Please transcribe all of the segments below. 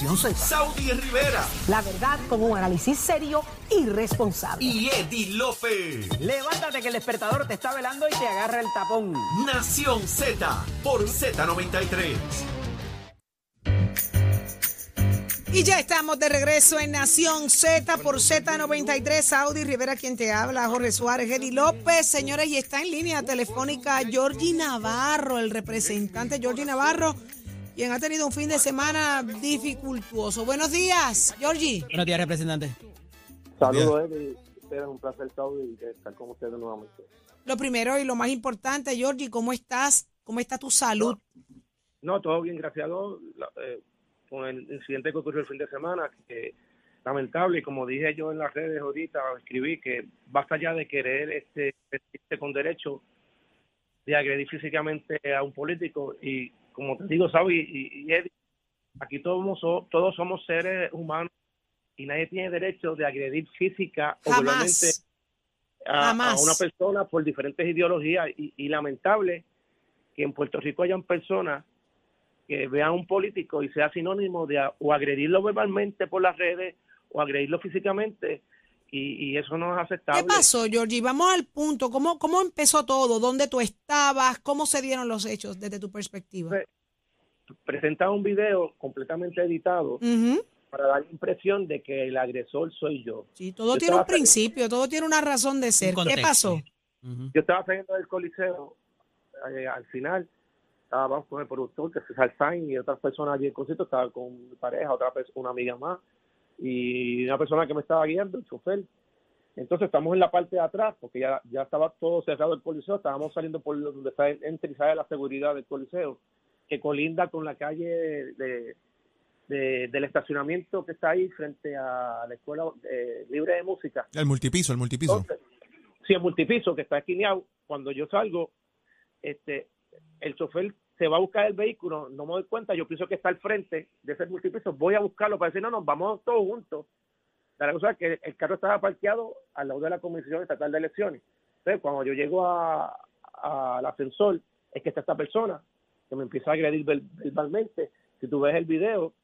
Nación Z. Saudi Rivera La verdad con un análisis serio y responsable. y Eddie Lofe. Levántate que el despertador te está velando y te agarra el tapón. Nación Z por Z93. Y ya estamos de regreso en Nación Z por Z93. Audi Rivera, quien te habla, Jorge Suárez, Eddie López, señores, y está en línea telefónica Georgie Navarro, el representante Georgie Navarro, quien ha tenido un fin de semana dificultuoso. Buenos días, Georgie. Buenos días, representante. Saludos, Eddie. Ustedes, un placer, estar con ustedes nuevamente. Lo primero y lo más importante, Georgie, ¿cómo estás? ¿Cómo está tu salud? No, todo bien, gracias a Dios. La- eh, con el incidente que ocurrió el fin de semana, que lamentable, y como dije yo en las redes ahorita, escribí que basta ya de querer este, vestirse con derecho de agredir físicamente a un político. Y como te digo, Saudi y, y Eddie, aquí todos, so- todos somos seres humanos y nadie tiene derecho de agredir física o verbalmente Jamás. a, una persona por diferentes ideologías. Y, y lamentable que en Puerto Rico hayan personas que vean a un político y sea sinónimo de o agredirlo verbalmente por las redes o agredirlo físicamente y, y eso no es aceptable. ¿Qué pasó, Georgie? Vamos al punto. ¿Cómo, ¿Cómo empezó todo? ¿Dónde tú estabas? ¿Cómo se dieron los hechos desde tu perspectiva? Pues, Presenta un video completamente editado Ujú. para dar la impresión de que el agresor soy yo. Sí, todo Yo tiene un principio, todo tiene una razón de ser. ¿Qué pasó? Yo estaba saliendo del coliseo, eh, al final estábamos con el productor, que es César Sainz, y otras personas allí en el concierto, estaba con mi pareja, otra persona, una amiga más, y una persona que me estaba guiando, el chofer. Entonces estamos en la parte de atrás, porque ya, ya estaba todo cerrado el coliseo, estábamos saliendo por donde está y sale la seguridad del coliseo, que colinda con la calle de, de- del estacionamiento que está ahí frente a la Escuela eh, Libre de Música. El multipiso, el multipiso. Entonces, si el multipiso que está esquineado, cuando yo salgo, este, el chofer se va a buscar el vehículo, no me doy cuenta, yo pienso que está al frente de ese multipiso, voy a buscarlo para decir, no, nos vamos todos juntos. La cosa es que el carro estaba parqueado al lado de la Comisión Estatal de Elecciones. Entonces, cuando yo llego a- al ascensor, es que está esta persona que me empieza a agredir ver- verbalmente. Si tú ves el video,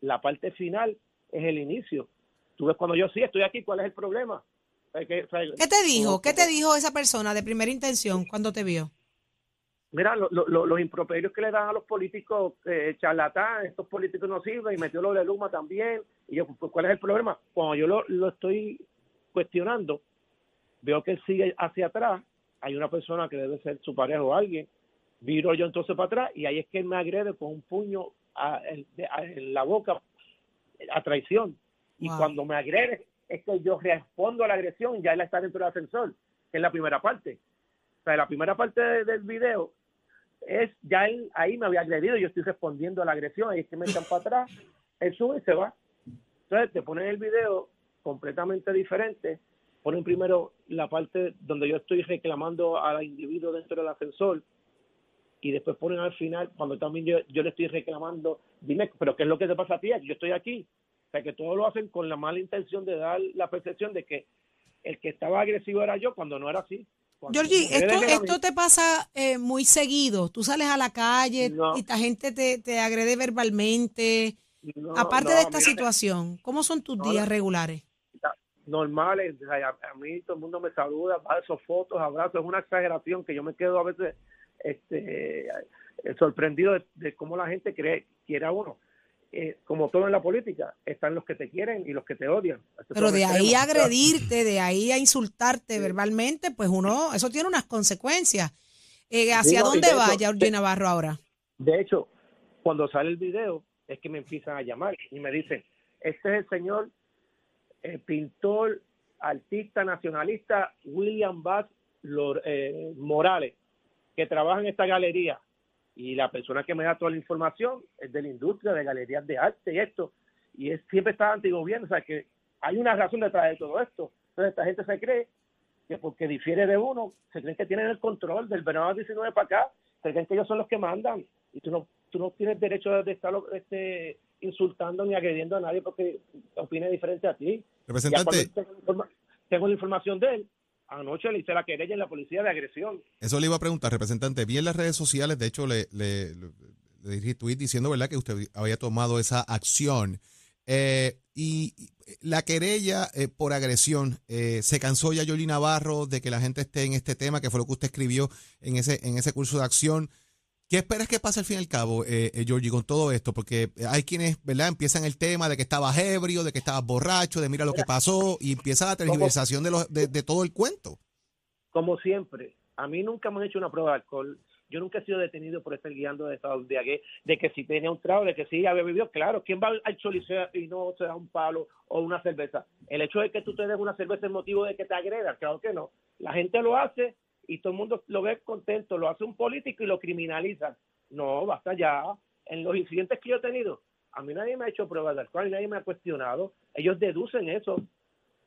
la parte final es el inicio. Tú ves cuando yo sí estoy aquí, ¿cuál es el problema? ¿Qué te dijo? ¿Qué te dijo esa persona de primera intención cuando te vio? Mira, lo- lo- lo- los improperios que le dan a los políticos eh, charlatán, estos políticos no sirven, y metió lo de Luma también. Y yo, pues, ¿cuál es el problema? Cuando yo lo, lo estoy cuestionando, veo que él sigue hacia atrás, hay una persona que debe ser su pareja o alguien, viro yo entonces para atrás, y ahí es que él me agrede con un puño a- en de- a- en la boca a traición. Y Wow. cuando me agrede, es que yo respondo a la agresión, ya él está dentro del ascensor, que es la primera parte. O sea, la primera parte de- del video es ya él ahí me había agredido, yo estoy respondiendo a la agresión, ahí es que me echan para atrás, él sube y se va. Entonces te ponen el video completamente diferente, ponen primero la parte donde yo estoy reclamando al individuo dentro del ascensor y después ponen al final cuando también yo, yo le estoy reclamando, dime, pero ¿qué es lo que te pasa a ti? Yo estoy aquí. O sea, que todo lo hacen con la mala intención de dar la percepción de que el que estaba agresivo era yo cuando no era así. Georgie, esto, esto te pasa eh, muy seguido. Tú sales a la calle No. y la gente te, te agrede verbalmente. No, Aparte no, de esta mira, situación, ¿cómo son tus días regulares? normales, o sea, a, mí todo el mundo me saluda, va esos fotos, abrazos, es una exageración que yo me quedo a veces este sorprendido de, de cómo la gente cree quiere a uno. Eh, como todo en la política, están los que te quieren y los que te odian. Estos Pero de ahí a agredirte, de ahí a insultarte verbalmente, pues uno, eso tiene unas consecuencias. Eh, ¿Hacia dónde de va hecho, Georgie Navarro ahora? De hecho, cuando sale el video, es que me empiezan a llamar y me dicen, este es el señor eh, pintor, artista nacionalista William Bass Lor- eh, Morales, que trabaja en esta galería. Y la persona que me da toda la información es de la industria, de galerías de arte y esto. Y es, siempre está antigobierno, o sea que hay una razón detrás de todo esto. Entonces esta gente se cree que porque difiere de uno, se creen que tienen el control del verano del 19 para acá, se creen que ellos son los que mandan y tú no, tú no tienes derecho de estar este, insultando ni agrediendo a nadie porque opine diferente a ti. Ya Representante, cuando tengo la información de él, anoche le hice la querella en la policía de agresión. eso le iba a preguntar, representante. Vi en las redes sociales, de hecho, le, le- le tweet diciendo, ¿verdad?, que usted había tomado esa acción. Eh, y la querella eh, por agresión, eh, ¿se cansó ya Yoli Navarro de que la gente esté en este tema, que fue lo que usted escribió en ese, en ese curso de acción? ¿Qué esperas que pase al fin y al cabo, eh, Georgie, con todo esto? Porque hay quienes, ¿verdad?, empiezan el tema de que estabas ebrio, de que estabas borracho, de mira lo que pasó, y empieza la tergiversación de, los, de, de todo el cuento. Como siempre, a mí nunca me han hecho una prueba de alcohol yo nunca he sido detenido por estar guiando de estado de de que si tenía un trago, de que si había bebido, claro, ¿quién va al choliseo y no se da un palo o una cerveza? El hecho de que tú te des una cerveza es motivo de que te agredas, claro que no. La gente lo hace y todo el mundo lo ve contento, lo hace un político y lo criminaliza. No, basta ya. En los incidentes que yo he tenido, a mí nadie me ha hecho pruebas de alcohol, nadie me ha cuestionado. Ellos deducen eso.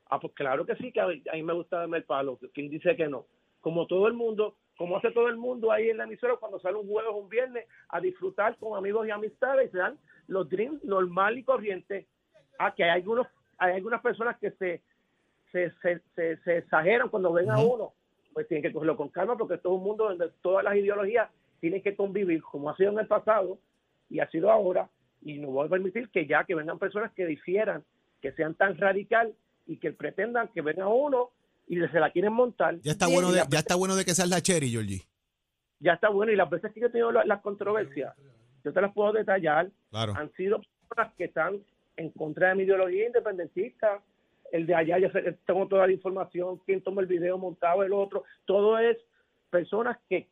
Ah, pues claro que sí, que a mí me gusta darme el palo. ¿Quién dice que no? Como todo el mundo, como hace todo el mundo ahí en la emisora cuando sale un jueves o un viernes a disfrutar con amigos y amistades y se dan los drinks normal y corriente. Ah, que hay algunos, hay algunas personas que se, se, se, se, exageran cuando ven a uno, pues tienen que cogerlo con calma porque todo el mundo, todas las ideologías, tienen que convivir como ha sido en el pasado y ha sido ahora y no voy a permitir que ya que vengan personas que difieran, que sean tan radical y que pretendan que venga uno y se la quieren montar. Ya está bueno de, ya está bueno de que seas la cherry, Georgie. Ya está bueno y las veces que yo he tenido las controversias, yo te las puedo detallar, han sido personas que están en contra de mi ideología independentista. El de allá, yo tengo toda la información, quién toma el video montado, el otro, todo es personas que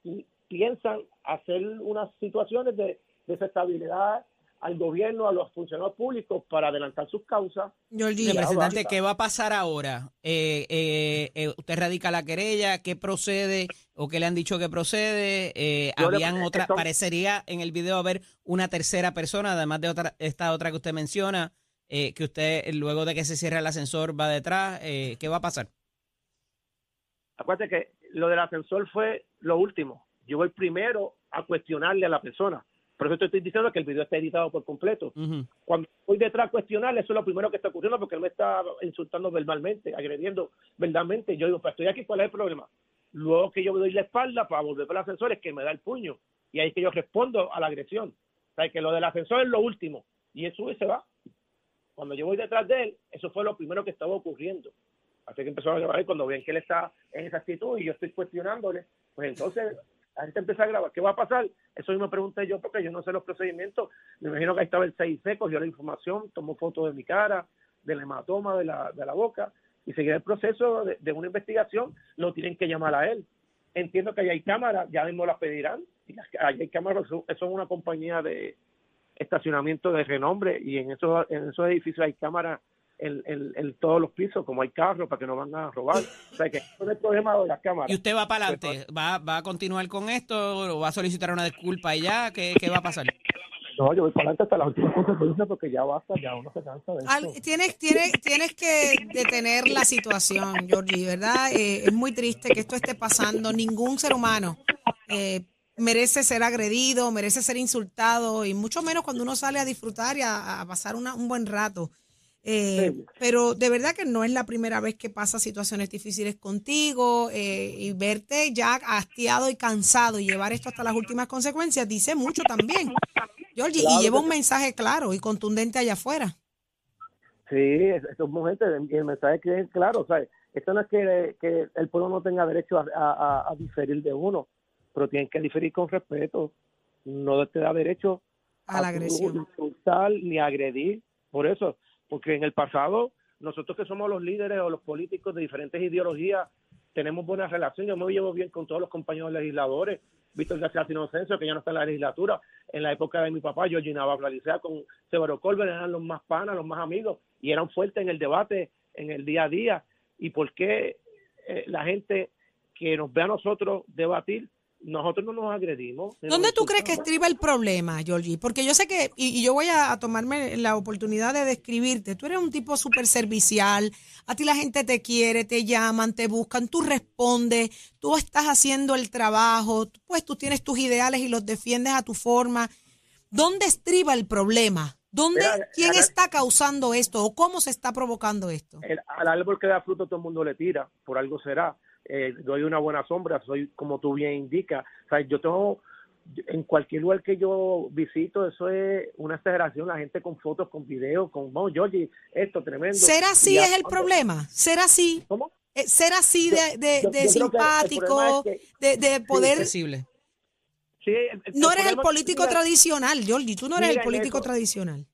piensan hacer unas situaciones de desestabilidad al gobierno, a los funcionarios públicos para adelantar sus causas. Representante, ¿qué va a pasar ahora? Eh, eh, eh, ¿Usted radica la querella? ¿Qué procede o qué le han dicho que procede? Eh, habían otra, parecería en el video haber una tercera persona, además de otra, esta otra que usted menciona, que usted luego de que se cierre el ascensor va detrás. ¿Qué va a pasar? Acuérdate que lo del ascensor fue lo último. Yo voy primero a cuestionarle a la persona por eso te estoy diciendo que el video está editado por completo. Cuando voy detrás a cuestionarle, eso es lo primero que está ocurriendo porque él me está insultando verbalmente, agrediendo verbalmente. Yo digo, pues estoy aquí, ¿cuál es el problema? Luego que yo me doy la espalda para volver para el ascensor es que me da el puño. Y ahí es que yo respondo a la agresión. O sea, que lo del ascensor es lo último. Y eso se va. Cuando yo voy detrás de él, eso fue lo primero que estaba ocurriendo. Así que empezó a grabar cuando ven que él está en esa actitud y yo estoy cuestionándole, pues entonces la gente empieza a grabar. ¿Qué va a pasar? Eso me pregunté yo porque yo no sé los procedimientos. Me imagino que ahí estaba el 6C, cogió la información, tomó fotos de mi cara, del hematoma de la, de la boca y seguir el proceso de, una investigación. Lo tienen que llamar a él. Entiendo que ahí hay cámaras, ya mismo las pedirán. Y hay cámaras, eso es una compañía de estacionamiento de renombre y en esos, en esos edificios hay cámaras en, todos los pisos, como hay carros, para que no van a robar. O sea, que es el problema de las cámaras. ¿Y usted va para adelante? ¿Va, ¿Va a continuar con esto o va a solicitar una disculpa y ya? ¿Qué, qué va a pasar? No, yo voy para adelante hasta las últimas consecuencias porque ya basta, ya uno se cansa de esto. tienes, tienes, tienes que detener la situación, Georgie, ¿verdad? Eh, es muy triste que esto esté pasando. Ningún ser humano eh, merece ser agredido, merece ser insultado y mucho menos cuando uno sale a disfrutar y a, pasar un buen rato. Eh, pero de verdad que no es la primera vez que pasa situaciones difíciles contigo eh, y verte ya hastiado y cansado y llevar esto hasta las últimas consecuencias dice mucho también. Georgie, y lleva un mensaje claro y contundente allá afuera. Sí, eso es y el mensaje que es claro, ¿sabes? Esto no es que, que el pueblo no tenga derecho a, diferir de uno, pero tienen que diferir con respeto. No te da derecho a, la agresión. ni agredir. Por eso, porque en el pasado nosotros que somos los líderes o los políticos de diferentes ideologías tenemos buenas relaciones, yo me llevo bien con todos los compañeros legisladores, Víctor García Inocencio, que ya no está en la legislatura, en la época de mi papá, yo llenaba Alicea con Severo Colbert, eran los más panas, los más amigos, y eran fuertes en el debate, en el día a día. ¿Y por qué eh, la gente que nos ve a nosotros debatir nosotros no nos agredimos. ¿Dónde tú crees que estriba el problema, Georgie? Porque yo sé que, y, yo voy a, tomarme la oportunidad de describirte, tú eres un tipo súper servicial, a ti la gente te quiere, te llaman, te buscan, tú respondes, tú estás haciendo el trabajo, pues tú tienes tus ideales y los defiendes a tu forma. ¿Dónde estriba el problema? ¿Dónde, ¿Quién está causando esto o cómo se está provocando esto? al árbol que da fruto todo el mundo le tira, por algo será eh, doy una buena sombra, soy como tú bien indicas. O sea, yo tengo en cualquier lugar que yo visito, eso es una exageración, la gente con fotos, con videos, con, oh, Georgie, esto tremendo. ¿Ser así es el problema? ¿Ser así? ¿Cómo? Eh, ser así de, de, de simpático, de, de poder... Sí, no eres el político tradicional, Jordi, tú no eres el político tradicional.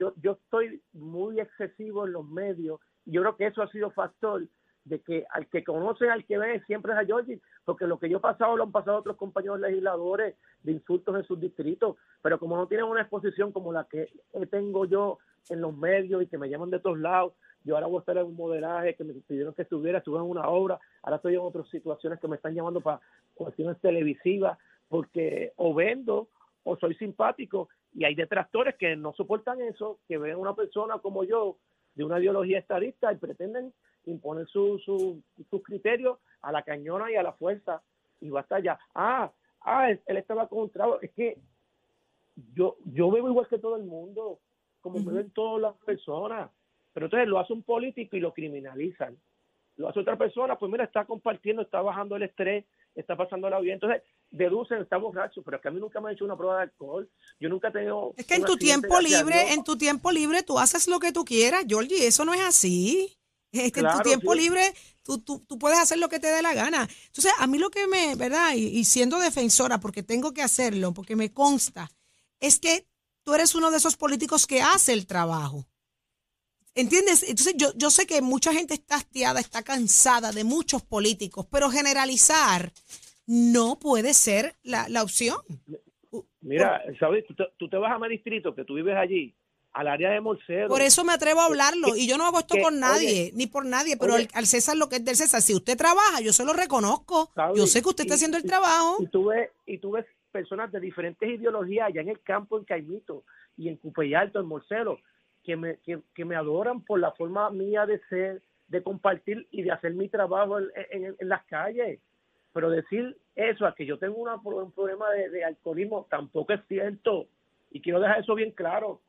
Yo, yo estoy muy excesivo en los medios. Yo creo que eso ha sido factor de que al que conoce, al que ve, siempre es a Georgie, porque lo que yo he pasado lo han pasado otros compañeros legisladores de insultos en sus distritos, pero como no tienen una exposición como la que tengo yo en los medios y que me llaman de todos lados, yo ahora voy a estar en un modelaje que me pidieron que estuviera, estuve en una obra, ahora estoy en otras situaciones que me están llamando para cuestiones televisivas, porque o vendo o soy simpático y hay detractores que no soportan eso, que ven a una persona como yo de una ideología estadista y pretenden imponer sus su, su criterios a la cañona y a la fuerza y basta ya. Ah, ah, él, estaba con un trago. Es que yo, yo veo igual que todo el mundo, como me ven todas las personas. Pero entonces lo hace un político y lo criminalizan. Lo hace otra persona, pues mira, está compartiendo, está bajando el estrés, está pasando la vida. Entonces deducen, está borracho, pero es que a mí nunca me han hecho una prueba de alcohol. Yo nunca he tenido. Es que en tu tiempo libre, en tu tiempo libre, tú haces lo que tú quieras, Georgie, eso no es así. Este, en tu tiempo libre, tú, tú, tú, puedes hacer lo que te dé la gana. Entonces, a mí lo que me, ¿verdad? y siendo defensora, porque tengo que hacerlo, porque me consta, es que tú eres uno de esos políticos que hace el trabajo. ¿Entiendes? Entonces yo, yo sé que mucha gente está hastiada, está cansada de muchos políticos, pero generalizar no puede ser la, la opción. Mira, ¿sabes? Tú te, vas a mi distrito, que tú vives allí, al área de Morcero. Por eso me atrevo a hablarlo. Y yo no hago esto con nadie, ni por nadie, pero al, César lo que es del César, si usted trabaja, yo se lo reconozco. Yo sé que usted está haciendo el trabajo. Y tú, ves, y tú ves personas de diferentes ideologías allá en el campo, en Caimito, y en Cupey en Morcero, que me, que, me adoran por la forma mía de ser, de compartir y de hacer mi trabajo en, las calles. Pero decir eso, a que yo tengo una, un problema de, alcoholismo, tampoco es cierto. Y quiero dejar eso bien claro,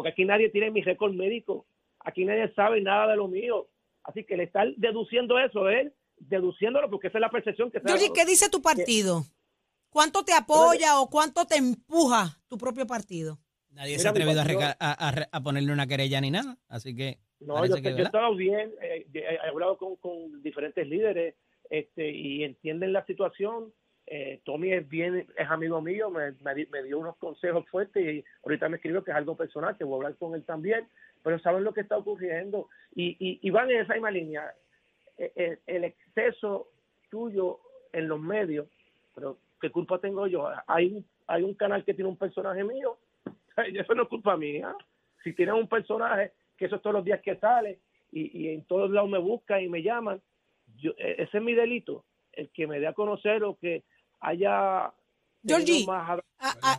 porque aquí nadie tiene mi récord médico, aquí nadie sabe nada de lo mío. Así que le estar deduciendo eso es deduciéndolo porque esa es la percepción que se ¿qué dice tu partido? ¿Cuánto te apoya o cuánto te empuja tu propio partido? Nadie se ha atrevido a, ponerle una querella ni nada, así que... No, yo, he estado bien, eh, he hablado con, diferentes líderes este, y entienden la situación. Eh, Tommy es bien, es amigo mío, me, me, dio unos consejos fuertes y ahorita me escribió que es algo personal, que voy a hablar con él también, pero saben lo que está ocurriendo y, y, van en esa misma línea. El, e, el exceso tuyo en los medios, pero ¿qué culpa tengo yo? Hay, hay un canal que tiene un personaje mío eso no es culpa mía. Si tienen un personaje que eso es todos los días que sale y, en todos lados me buscan y me llaman, yo, e, ese es mi delito, el que me dé a conocer o que haya Georgie,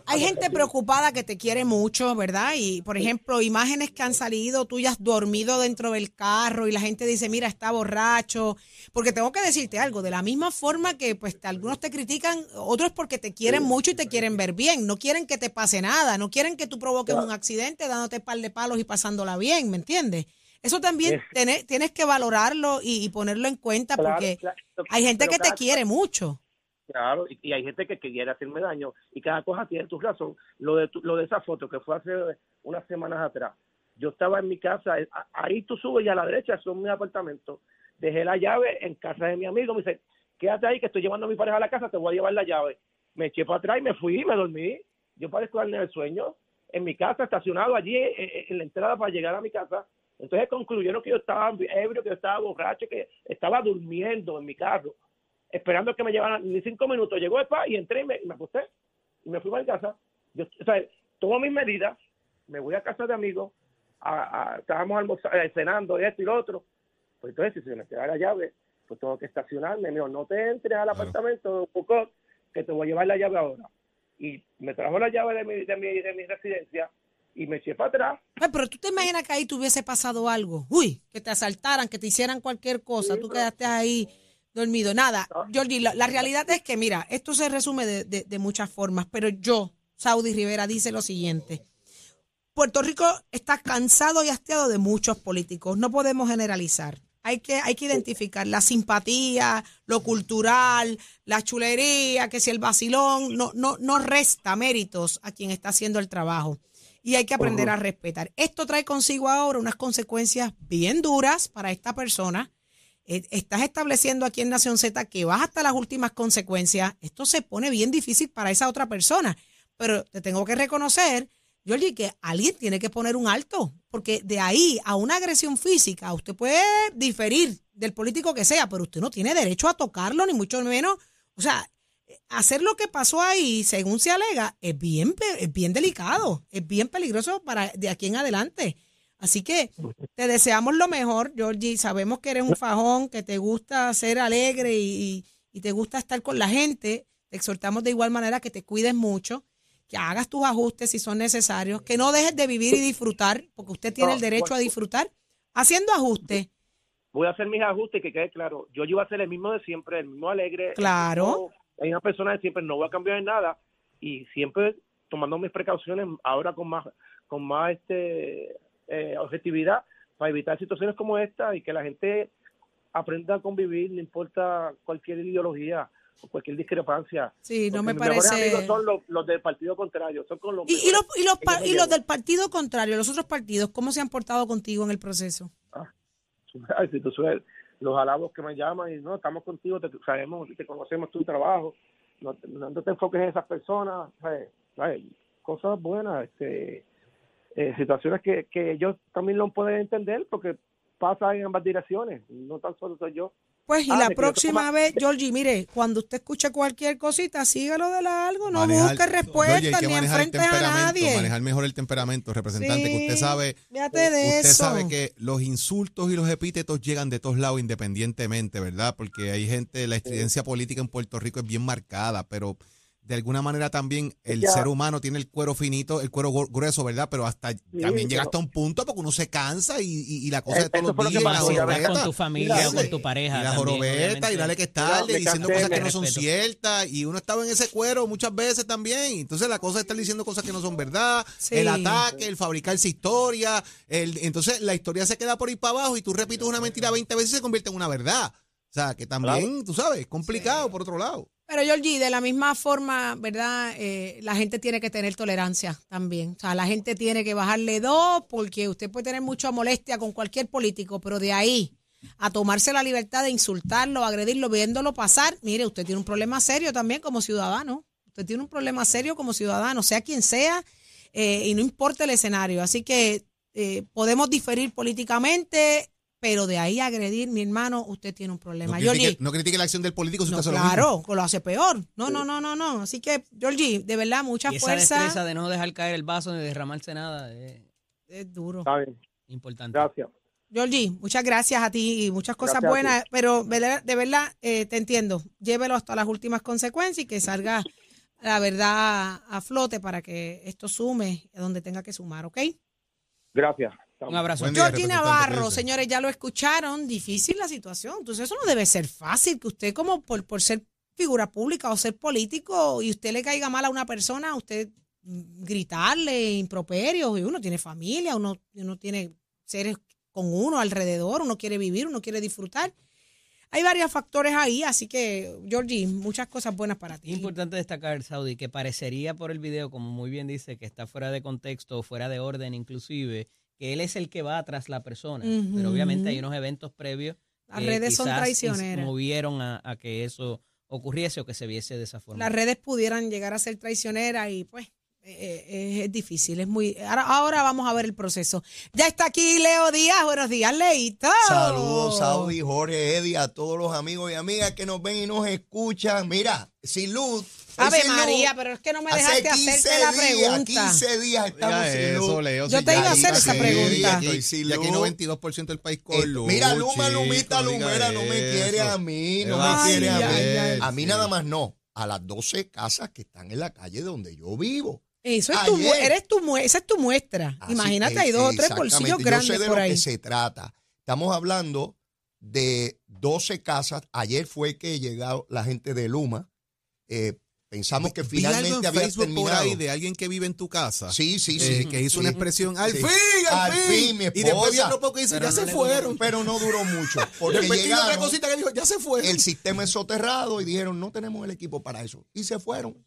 hay gente preocupada que te quiere mucho, ¿verdad? Y, por ejemplo, imágenes que han salido tuyas dormido dentro del carro y la gente dice, mira, está borracho. Porque tengo que decirte algo, de la misma forma que pues algunos te critican, otros porque te quieren mucho y te quieren ver bien. No quieren que te pase nada, no quieren que tú provoques un accidente dándote par de palos y pasándola bien, ¿me entiendes? Eso también tienes, que valorarlo y, ponerlo en cuenta porque hay gente que te quiere mucho. Claro, y, hay gente que, quiere hacerme daño y cada cosa tiene tu razón. Lo de, lo de esa foto que fue hace unas semanas atrás, yo estaba en mi casa, eh, ahí tú subes y a la derecha son mis apartamentos. Dejé la llave en casa de mi amigo, me dice, quédate ahí que estoy llevando a mi pareja a la casa, te voy a llevar la llave. Me eché para atrás y me fui, me dormí. Yo parezco en el sueño, en mi casa, estacionado allí eh, eh, en la entrada para llegar a mi casa. Entonces concluyeron que yo estaba ebrio, que yo estaba borracho, que estaba durmiendo en mi carro esperando que me llevaran ni cinco minutos. Llegó el pa y entré y me, acosté y me fui a mi casa. Yo, o sea, tomo mis medidas, me voy a casa de amigos, a, estábamos almorzando, eh, cenando esto y lo otro. Pues entonces, si se me queda la llave, pues tengo que estacionarme. Me dijo, no te entres al apartamento, poco, que te voy a llevar la llave ahora. Y me trajo la llave de mi, de mi, de mi residencia y me eché para atrás. pero tú te imaginas que ahí te hubiese pasado algo. Uy, que te asaltaran, que te hicieran cualquier cosa. tú quedaste ahí dormido. Nada, Jordi, la, realidad es que, mira, esto se resume de, muchas formas, pero yo, Saudi Rivera, dice lo siguiente. Puerto Rico está cansado y hastiado de muchos políticos. No podemos generalizar. Hay que, hay que identificar la simpatía, lo cultural, la chulería, que si el vacilón, no, no, no resta méritos a quien está haciendo el trabajo. Y hay que aprender a respetar. Esto trae consigo ahora unas consecuencias bien duras para esta persona. Eh, Estás estableciendo aquí en Nación Z que vas hasta las últimas consecuencias. Esto se pone bien difícil para esa otra persona. Pero te tengo que reconocer Georgie, que alguien tiene que poner un alto, porque de ahí a una agresión física, usted puede diferir del político que sea, pero usted no tiene derecho a tocarlo, ni mucho menos. O sea, hacer lo que pasó ahí, según se alega, es bien, es bien delicado, es bien peligroso para de aquí en adelante. Así que te deseamos lo mejor, Georgie. Sabemos que eres un fajón, que te gusta ser alegre y, te gusta estar con la gente. Te exhortamos de igual manera que te cuides mucho, que hagas tus ajustes si son necesarios, que no dejes de vivir y disfrutar, porque usted tiene el derecho a disfrutar haciendo ajustes. Voy a hacer mis ajustes que quede claro. Yo iba a ser el mismo de siempre, el mismo alegre. Claro. Hay una persona de siempre, no voy a cambiar en nada y siempre tomando mis precauciones ahora con más con más este eh, objetividad para evitar situaciones como esta y que la gente aprenda a convivir, no importa cualquier ideología o cualquier discrepancia. Sí, no Porque me mis mejores parece. amigos son los, los del partido contrario, son con los Y, y los, y, los, pa- y los del partido contrario, los otros partidos, ¿cómo se han portado contigo en el proceso? Ay, si tú los halagos que me llaman y no, estamos contigo, te sabemos, te conocemos tu trabajo, no, te- no te enfoques en esas personas, ¿sabes? ¿sabes? cosas buenas, este, eh, situaciones que, que ellos también lo pueden entender porque pasa en ambas direcciones, no tan solo soy yo. Pues, y Ah, la próxima toma- vez, Georgie, mire, cuando usted escuche cualquier cosita, sígalo de largo, no Manejar- busque respuestas ni enfrentes a nadie. manejar mejor el temperamento, representante, que usted sabe, fíjate de usted eso. sabe que los insultos y los epítetos llegan de todos lados independientemente, ¿verdad? Porque hay gente, la estridencia política en Puerto Rico es bien marcada, pero de alguna manera también el Ya. ser humano tiene el cuero finito, el cuero gru- grueso, ¿verdad? Pero hasta también llega hasta un punto porque uno se cansa y, y- y la cosa Eh, de todos eso los lo días, y la ves. con jorobeta, tu familia o con tu pareja. y la también, jorobeta y dale que es tarde, diciendo cosas que no son ciertas y uno estaba en ese cuero muchas veces también. Entonces la cosa es estar diciendo cosas que no son verdad, Sí. el ataque, el fabricarse historia, el, entonces la historia se queda por ahí para abajo y tú repites una mentira 20 veces y se convierte en una verdad. O sea, que también, tú sabes, es complicado por otro lado. Pero Georgie, de la misma forma, ¿verdad? Eh, la gente tiene que tener tolerancia también. O sea, la gente tiene que bajarle dos porque usted puede tener mucha molestia con cualquier político, pero de ahí a tomarse la libertad de insultarlo, agredirlo, viéndolo pasar, mire, usted tiene un problema serio también como ciudadano. Usted tiene un problema serio como ciudadano, sea quien sea, eh, y no importa el escenario. Así que eh, podemos diferir políticamente, pero de ahí a agredir, mi hermano, usted tiene un problema. No Georgie, critique, no critique la acción del político si no, usted hace lo claro, que lo hace peor. No, no, no, no, no. Así que, Georgie, de verdad, mucha Y esa fuerza. destreza de no dejar caer el vaso ni derramarse nada es Es duro. Está bien, importante. gracias. Georgie, muchas gracias a ti y muchas cosas Gracias buenas, pero de verdad eh, te entiendo. Llévelo hasta las últimas consecuencias y que salga la verdad a flote para que esto sume a donde tenga que sumar, ¿ok? Gracias. Un abrazo. Buen día, Navarro, señores, ya lo escucharon, difícil la situación. Entonces eso no debe ser fácil, que usted como por, por ser figura pública o ser político y usted le caiga mal a una persona, usted mm, gritarle improperios y uno tiene familia, uno, uno tiene seres con uno alrededor, uno quiere vivir, uno quiere disfrutar. Hay varios factores ahí, así que, Georgie, muchas cosas buenas para ti. importante destacar, Saudi, que parecería por el video, como muy bien dice, que está fuera de contexto o fuera de orden inclusive, que él es el que va tras la persona. Pero obviamente hay unos eventos previos Las que redes son traicioneras. movieron a, a que eso ocurriese o que se viese de esa forma. las redes pudieran llegar a ser traicioneras y pues eh, eh, es difícil, es muy... Ahora, ahora vamos a ver el proceso. Ya está aquí Leo Díaz, buenos días, Leito. Saludos, Saudi, Jorge, Eddie, a todos los amigos y amigas que nos ven y nos escuchan. Mira, sin luz. Ave sin luz. María, pero es que no me dejaste 15 hacerte la días, pregunta. 15 días estamos Oiga sin eso, luz. Leo, Yo si te iba a hacer esa pregunta. Y sin y aquí luz. 92% del país Eh, con luz. mira, Luma, chico, Lumita, Lumera, no me quiere eso. a mí, ¿Qué no me quiere a mí. ay. A mí nada más no, a las 12 casas que están en la calle donde yo vivo. Eso es tu, eres tu, esa es tu muestra. Así Imagínate, es, hay dos o tres bolsillos Yo grandes sé de por lo ahí. que se trata. Estamos hablando de 12 casas. Ayer fue que llegó la gente de Luma. Eh, Pensamos que Vi algo finalmente en había Facebook por terminado. ahí de alguien que vive en tu casa. Sí, sí, eh, sí. que hizo una expresión, al Sí. fin, al, Al fin. fin, mi Y después vi esposa. otro poco y dice, Pero ya no se le fueron. Pero no duró mucho. Porque Después tiene otra llegaron, cosita que dijo, ya se fueron. el sistema es soterrado y dijeron, no tenemos el equipo para eso. Y se fueron.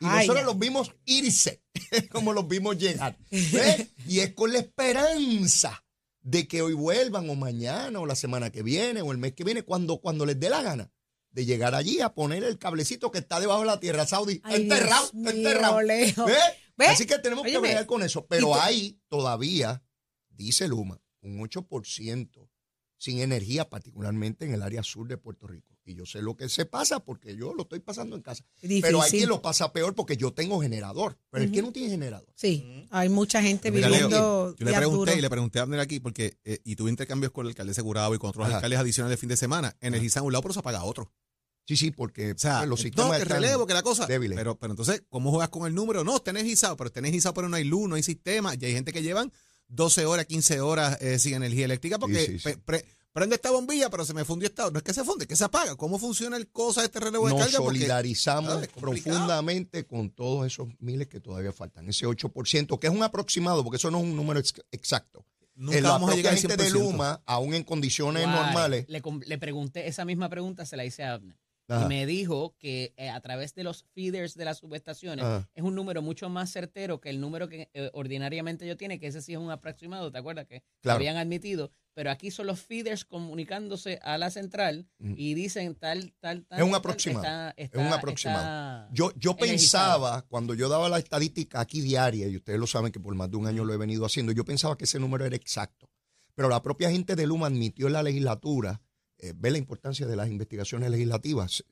Y Ay, nosotros los vimos irse, como los vimos llegar. ¿Ves? Y es con la esperanza de que hoy vuelvan o mañana o la semana que viene o el mes que viene, cuando, cuando les dé la gana de llegar allí a poner el cablecito que está debajo de la tierra saudí. Ay, enterrado, mío, enterrado. Leo. ¿Ves? ¿Ves? Así que tenemos que bregar con eso. Pero hay todavía, dice Luma, un 8% sin energía, particularmente en el área sur de Puerto Rico. Y yo sé lo que se pasa porque yo lo estoy pasando en casa. Difícil. Pero hay quien lo pasa peor porque yo tengo generador. Pero el que no tiene generador. Sí, hay mucha gente Mira, Leo, viviendo yo le pregunté y le pregunté a Abner aquí porque eh, y tuve intercambios con el alcalde Segurado y con otros Ajá. alcaldes adicionales de fin de semana. Energizan un lado, pero se apaga otro. Sí, sí, porque O sea, los sistemas que relevo, que la cosa. débiles. Pero, pero entonces, ¿cómo juegas con el número? No, está energizado, pero está energizado, pero no hay luz, no hay sistema. Y hay gente que llevan 12 horas, 15 horas eh, sin energía eléctrica porque Sí, sí, sí. pe- pre- prende esta bombilla, pero se me fundió esta. No es que se funde, es que se apaga. ¿Cómo funciona el cosa de este relevo de nos carga? Porque- solidarizamos profundamente con todos esos miles que todavía faltan. Ese 8%, que es un aproximado, porque eso no es un número ex- exacto. Nunca En la vamos a propia llegar al gente de 100%. Luma, aún en condiciones Guay. normales, Le, le pregunté esa misma pregunta, se la hice a Abner. Ajá. Y me dijo que eh, a través de los feeders de las subestaciones Ajá. es un número mucho más certero que el número que eh, ordinariamente yo tiene, que ese sí es un aproximado, ¿te acuerdas? Que lo Claro. habían admitido. Pero aquí son los feeders comunicándose a la central y dicen tal, tal, tal. Es un tal, aproximado. está- Es un aproximado. Yo, yo pensaba, cuando yo daba la estadística aquí diaria, y ustedes lo saben que por más de un año lo he venido haciendo, yo pensaba que ese número era exacto. Pero la propia gente de Luma admitió en la legislatura, eh, ve la importancia de las investigaciones legislativas,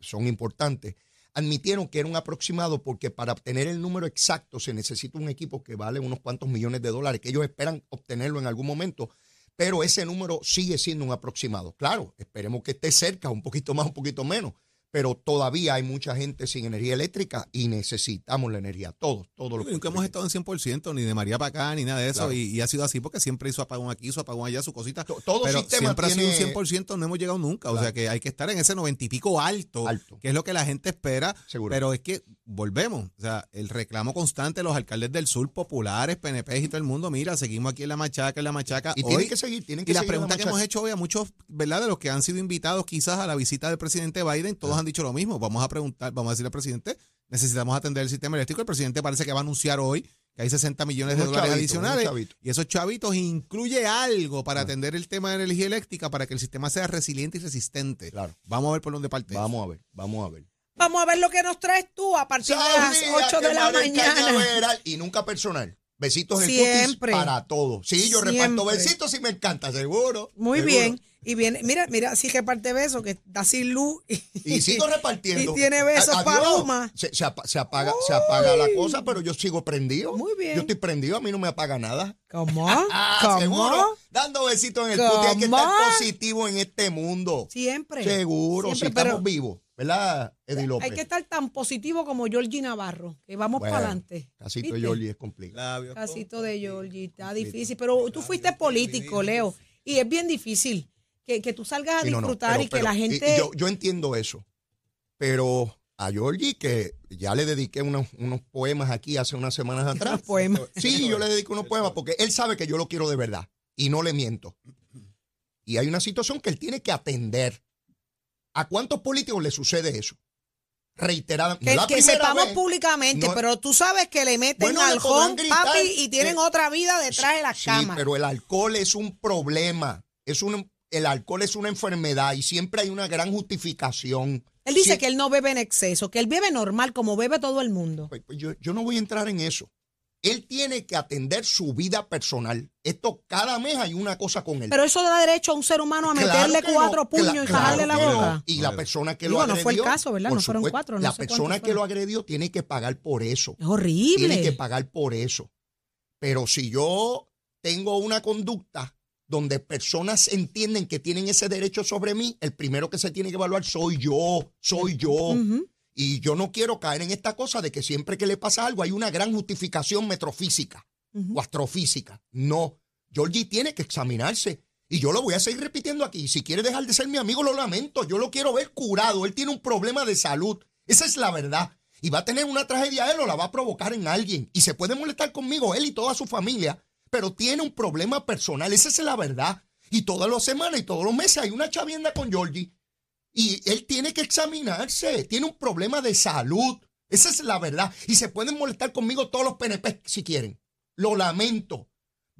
son importantes, admitieron que era un aproximado porque para obtener el número exacto se necesita un equipo que vale unos cuantos millones de dólares, que ellos esperan obtenerlo en algún momento, pero ese número sigue siendo un aproximado. Claro, esperemos que esté cerca, un poquito más, un poquito menos, pero todavía hay mucha gente sin energía eléctrica y necesitamos la energía, todos, todos los Nunca hemos estado en 100%, ni de María para acá, ni nada de eso. Claro. Y, y ha sido así porque siempre hizo apagón aquí, su apagón allá, su cosita. To- todo pero sistema siempre ha tiene- sido un 100%, no hemos llegado nunca. O Claro. sea que hay que estar en ese 90 y pico alto, Alto. que es lo que la gente espera. Seguro. Pero es que volvemos. O sea, el reclamo constante de los alcaldes del sur, populares, PNP y todo el mundo, mira, seguimos aquí en la machaca, en la machaca. Y Hoy- tienen que seguir, tienen que y la seguir pregunta que machaca. hemos hecho hoy a muchos, ¿verdad? De los que han sido invitados quizás a la visita del presidente Biden, todos han dicho lo mismo. Vamos a preguntar, vamos a decirle al presidente, necesitamos atender el sistema eléctrico. El presidente parece que va a anunciar hoy que hay 60 millones de Unos dólares chavitos, adicionales. Y esos chavitos incluye algo para Ah. atender el tema de energía eléctrica para que el sistema sea resiliente y resistente. Claro. Vamos a ver por dónde parte. Vamos a ver, vamos a ver. Vamos a ver lo que nos traes tú a partir de las Saudí, 8 de la mañana. Y nunca personal. Besitos en Siempre. cutis para todos. Sí, yo reparto besitos y me encanta, seguro. Muy seguro. bien. Y viene, mira, mira, sí que parte beso, que está sin luz. Y, Y sigo repartiendo. Y tiene besos para. Luma. Se, se apa- se apaga, se apaga la cosa, pero yo sigo prendido. Muy bien. Yo estoy prendido, a mí no me apaga nada. ¿Cómo? Ah, ¿Cómo? seguro. Dando besitos en el cutis. Hay que estar positivo en este mundo. Siempre. Seguro, Siempre, si pero estamos vivos. ¿Verdad, Eddie López? Hay que estar tan positivo como Georgie Navarro, que vamos Bueno, para adelante. Casito ¿Viste? de Yoli es complicado. Casito de Georgie, está difícil. Pero tú fuiste político, Leo, y es bien difícil que, que tú salgas a Sí, no, no, disfrutar pero- y que pero- la y- y gente... yo, yo entiendo eso. Pero a Georgie, que ya le dediqué unos, unos poemas aquí hace unas semanas atrás. Poemas. Sí, yo le dedico unos poemas porque él sabe que yo lo quiero de verdad y no le miento. Y hay una situación que él tiene que atender. ¿A cuántos políticos le sucede eso? Reiterada. Que, la que sepamos vez. públicamente, No- pero tú sabes que le meten Bueno, alcohol, papi, y tienen que- otra vida detrás de la Sí, cama. pero el alcohol es un problema. Es un, el alcohol es una enfermedad y siempre hay una gran justificación. Él dice que él no bebe en exceso, que él bebe normal, como bebe todo el mundo. Pues, pues yo, yo no voy a entrar en eso. Él tiene que atender su vida personal. Esto cada mes hay una cosa con él. Pero eso da derecho a un ser humano a Claro meterle cuatro no, puños y claro la no. boca. Y la persona que Digo, lo no agredió. fue el caso, ¿verdad? No fueron supuesto, cuatro, no La persona que lo agredió tiene que pagar por eso. Es horrible. Tiene que pagar por eso. Pero si yo tengo una conducta donde personas entienden que tienen ese derecho sobre mí, el primero que se tiene que evaluar soy yo, soy yo. Y yo no quiero caer en esta cosa de que siempre que le pasa algo hay una gran justificación metrofísica o astrofísica. No. Georgie tiene que examinarse. Y yo lo voy a seguir repitiendo aquí. Si quiere dejar de ser mi amigo, lo lamento. Yo lo quiero ver curado. Él tiene un problema de salud. Esa es la verdad. y va a tener una tragedia él o la va a provocar en alguien. Y se puede molestar conmigo, él y toda su familia, pero tiene un problema personal. Esa es la verdad. Y todas las semanas y todos los meses hay una chavienda con Georgie. Y él tiene que examinarse. Tiene un problema de salud. Esa es la verdad. Y se pueden molestar conmigo todos los PNP si quieren. Lo lamento.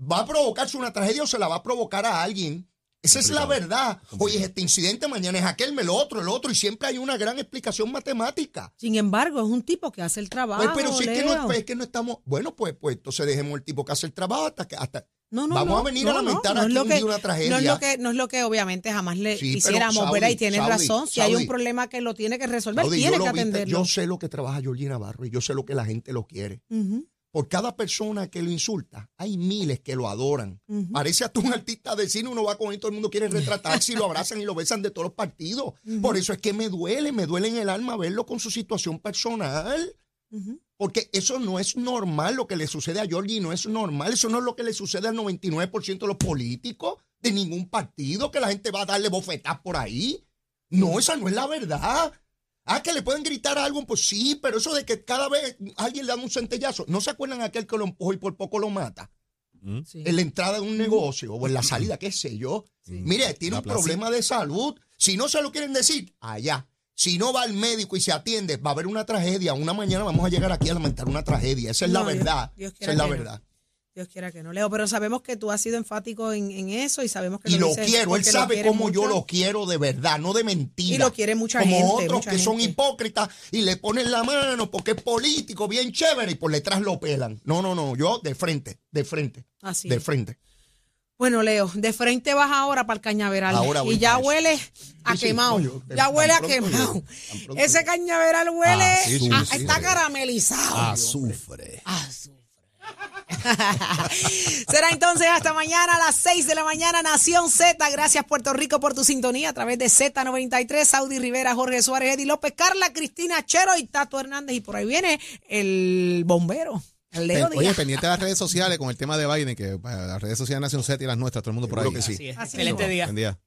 Va a provocarse una tragedia o se la va a provocar a alguien. Esa es la verdad. Hoy es este incidente, mañana es aquel, me lo otro, el otro, y siempre hay una gran explicación matemática. Sin embargo, es un tipo que hace el trabajo. Pues, pero si es que, no, Leo. es que no estamos. Bueno, pues, pues entonces dejemos el tipo que hace el trabajo hasta que. Hasta, No, no, Vamos no, a venir no, a lamentar no, no aquí un que- día una tragedia. No es lo que, no es lo que obviamente jamás le Sí, Saudi, ¿verdad? Y tienes Saudi, razón. Si hay un problema que lo tiene que resolver, Saudi, tiene que atenderlo. Yo sé lo que trabaja Georgie Navarro y yo sé lo que la gente lo quiere. Ujú, Por cada persona que lo insulta, hay miles que lo adoran. ujú. Parece hasta un artista de cine, uno va con él, todo el mundo quiere retratarse y lo abrazan y lo besan de todos los partidos. Por eso es que me duele, me duele en el alma verlo con su situación personal. Porque eso no es normal lo que le sucede a Georgie, no es normal. Eso no es lo que le sucede al 99% de los políticos de ningún partido, que la gente va a darle bofetas por ahí. No, esa no es la verdad. Ah, que le pueden gritar algo, pues sí, pero eso de que cada vez alguien le da un centellazo. ¿No se acuerdan aquel que lo empujó y por poco lo mata? Sí. En la entrada de un negocio o en la salida, qué sé yo. Mire, tiene La un plaza. problema de salud. Si no se lo quieren decir, allá. Si no va al médico y se atiende, va a haber una tragedia. Una mañana vamos a llegar aquí a lamentar una tragedia. Esa es la No, verdad. Dios Esa es la verdad. Dios quiera que no, Leo. Pero sabemos que tú has sido enfático en, en eso y sabemos que Y lo dices quiero, él sabe cómo yo lo quiero de verdad, no de mentira. Y lo quiere mucha Como gente, otros mucha que son hipócritas y le ponen la mano porque es político, bien chévere, y por detrás lo pelan. No, no, no, yo de frente, de frente, Así de es. frente. Bueno, Leo, de frente vas ahora para el cañaveral. Ahora y ya huele a Sí, sí, quemado. no, yo- ya huele a quemado. Ese cañaveral huele Ah, a- está caramelizado. Azufre. Azufre. Será entonces hasta mañana a las 6 de la mañana, Nación Z. Gracias, Puerto Rico, por tu sintonía a través de Z93, Saudi Rivera, Jorge Suárez, Eddie López, Carla, Cristina Chero y Tato Hernández. Y por ahí viene el bombero, el Leo Oye, Díaz. pendiente de las redes sociales con el tema de Biden, que eh, las redes sociales de Nación Z y las nuestras, todo el mundo por ahí. Que sí. Así es. Así Excelente día. Buen día.